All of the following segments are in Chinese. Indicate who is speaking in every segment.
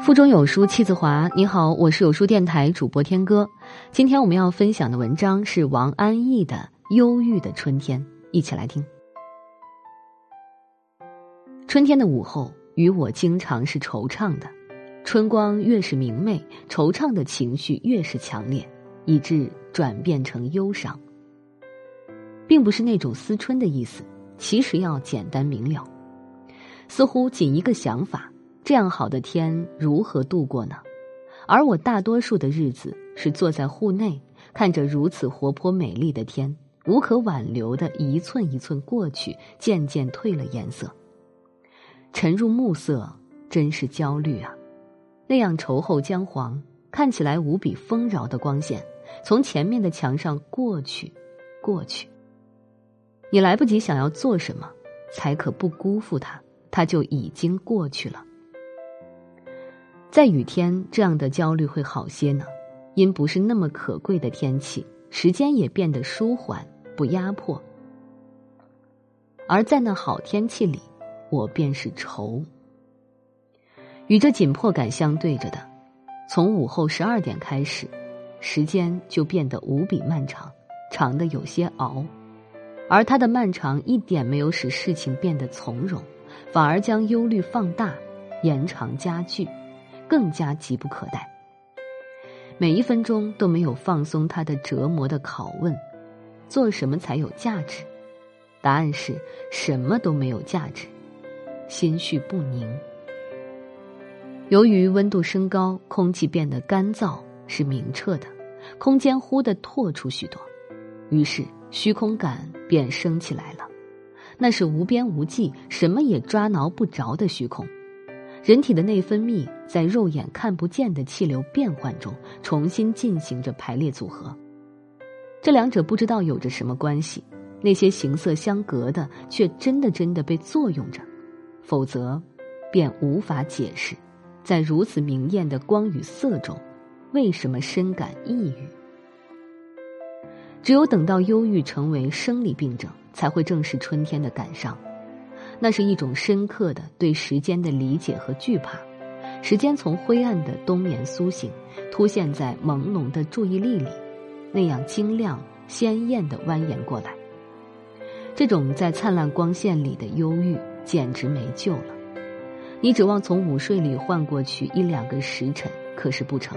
Speaker 1: 腹中有书气自华。你好，我是有书电台主播天歌。今天我们要分享的文章是王安忆的《忧郁的春天》，一起来听。春天的午后，与我经常是惆怅的。春光越是明媚，惆怅的情绪越是强烈，以致转变成忧伤。并不是那种思春的意思，其实要简单明了。似乎仅一个想法。这样好的天如何度过呢？而我大多数的日子是坐在户内，看着如此活泼美丽的天，无可挽留的一寸一寸过去，渐渐褪了颜色，沉入暮色，真是焦虑啊！那样稠厚姜黄，看起来无比丰饶的光线，从前面的墙上过去，过去，你来不及想要做什么，才可不辜负它，它就已经过去了。在雨天，这样的焦虑会好些呢，因不是那么可贵的天气，时间也变得舒缓，不压迫。而在那好天气里，我便是愁。与这紧迫感相对着的，从午后十二点开始，时间就变得无比漫长，长的有些熬，而它的漫长一点没有使事情变得从容，反而将忧虑放大，延长加剧。更加急不可待。每一分钟都没有放松他的折磨的拷问：做什么才有价值？答案是什么都没有价值。心绪不宁。由于温度升高，空气变得干燥，是明澈的，空间忽的拓出许多，于是虚空感便升起来了。那是无边无际，什么也抓挠不着的虚空。人体的内分泌在肉眼看不见的气流变换中重新进行着排列组合，这两者不知道有着什么关系，那些形色相隔的却真的真的被作用着，否则，便无法解释，在如此明艳的光与色中，为什么深感抑郁。只有等到忧郁成为生理病症，才会正视春天的感伤。那是一种深刻的对时间的理解和惧怕，时间从灰暗的冬眠苏醒，凸现在朦胧的注意力里，那样晶亮鲜艳的蜿蜒过来。这种在灿烂光线里的忧郁简直没救了。你指望从午睡里换过去一两个时辰，可是不成。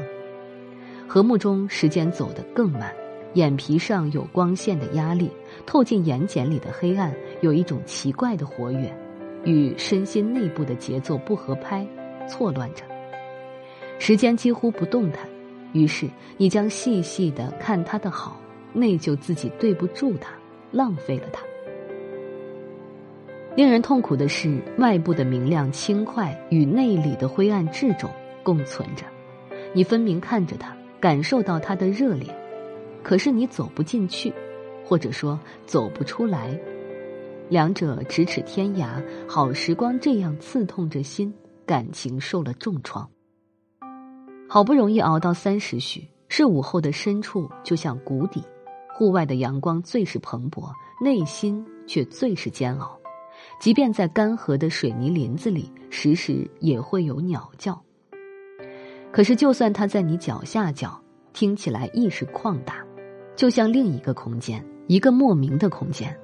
Speaker 1: 和睦中，时间走得更慢。眼皮上有光线的压力，透进眼睑里的黑暗有一种奇怪的活跃，与身心内部的节奏不合拍，错乱着。时间几乎不动弹，于是你将细细的看他的好，内疚自己对不住他，浪费了他。令人痛苦的是，外部的明亮轻快与内里的灰暗质重共存着，你分明看着他，感受到他的热烈。可是你走不进去，或者说走不出来，两者咫尺天涯，好时光这样刺痛着心，感情受了重创。好不容易熬到三时许，是午后的深处就像谷底，户外的阳光最是蓬勃，内心却最是煎熬。即便在干涸的水泥林子里，时时也会有鸟叫。可是就算它在你脚下叫，听起来亦是旷大。就像另一个空间，一个莫名的空间，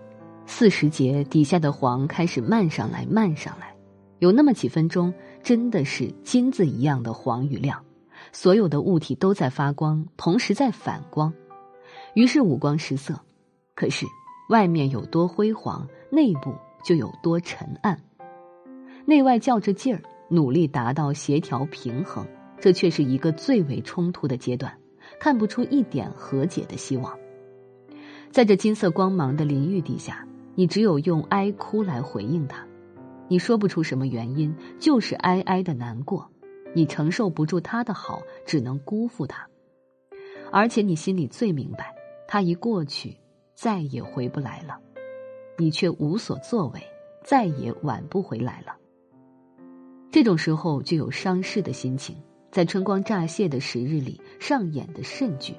Speaker 1: 四时节底下的黄开始漫上来，漫上来，有那么几分钟，真的是金子一样的黄与亮，所有的物体都在发光，同时在反光，于是五光十色。可是外面有多辉煌，内部就有多沉暗，内外较着劲儿，努力达到协调平衡，这却是一个最为冲突的阶段。看不出一点和解的希望，在这金色光芒的淋浴底下，你只有用哀哭来回应他。你说不出什么原因，就是哀哀的难过。你承受不住他的好，只能辜负他。而且你心里最明白，他一过去，再也回不来了。你却无所作为，再也挽不回来了。这种时候就有伤势的心情。在春光乍泄的时日里上演的甚剧，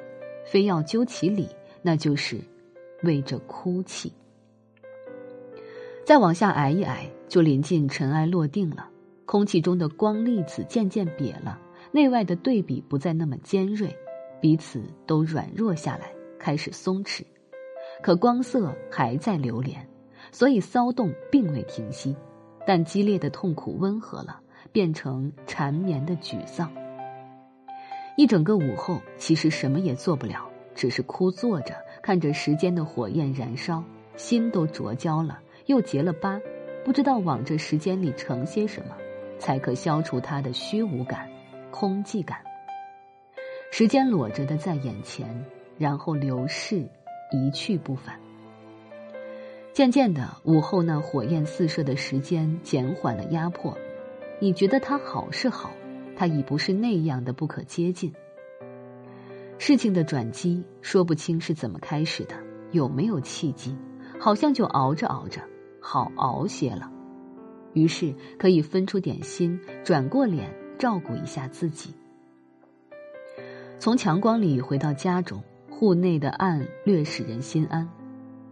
Speaker 1: 非要究其理，那就是为着哭泣。再往下挨一挨，就临近尘埃落定了。空气中的光粒子渐渐瘪了，内外的对比不再那么尖锐，彼此都软弱下来，开始松弛。可光色还在流连，所以骚动并未停息，但激烈的痛苦温和了，变成缠绵的沮丧。一整个午后，其实什么也做不了，只是枯坐着，看着时间的火焰燃烧，心都灼焦了，又结了疤，不知道往这时间里盛些什么，才可消除它的虚无感、空寂感。时间裸着的在眼前，然后流逝，一去不返。渐渐的，午后那火焰四射的时间减缓了压迫，你觉得它好是好。他已不是那样的不可接近。事情的转机说不清是怎么开始的，有没有契机？好像就熬着熬着，好熬些了，于是可以分出点心，转过脸照顾一下自己。从强光里回到家中，户内的暗略使人心安，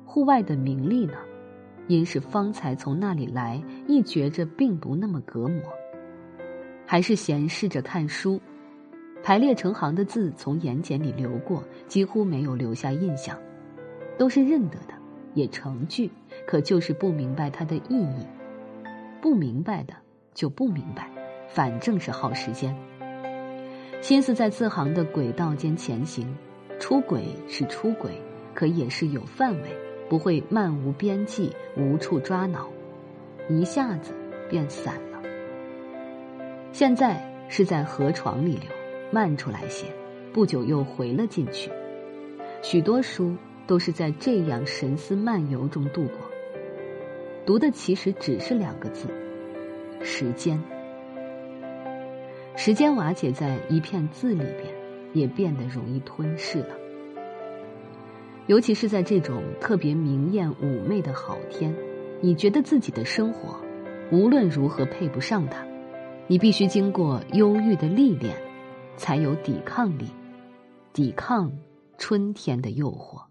Speaker 1: 户外的明丽呢？因是方才从那里来，亦觉着并不那么隔膜。还是闲适着看书，排列成行的字从眼睑里流过，几乎没有留下印象，都是认得的，也成句，可就是不明白它的意义。不明白的就不明白，反正是耗时间。心思在字行的轨道间前行，出轨是出轨，可也是有范围，不会漫无边际，无处抓挠，一下子便散了。现在是在河床里流，漫出来些，不久又回了进去。许多书都是在这样神思漫游中度过。读的其实只是两个字：时间。时间瓦解在一片字里边，也变得容易吞噬了。尤其是在这种特别明艳妩媚的好天，你觉得自己的生活无论如何配不上它。你必须经过忧郁的历练，才有抵抗力，抵抗春天的诱惑。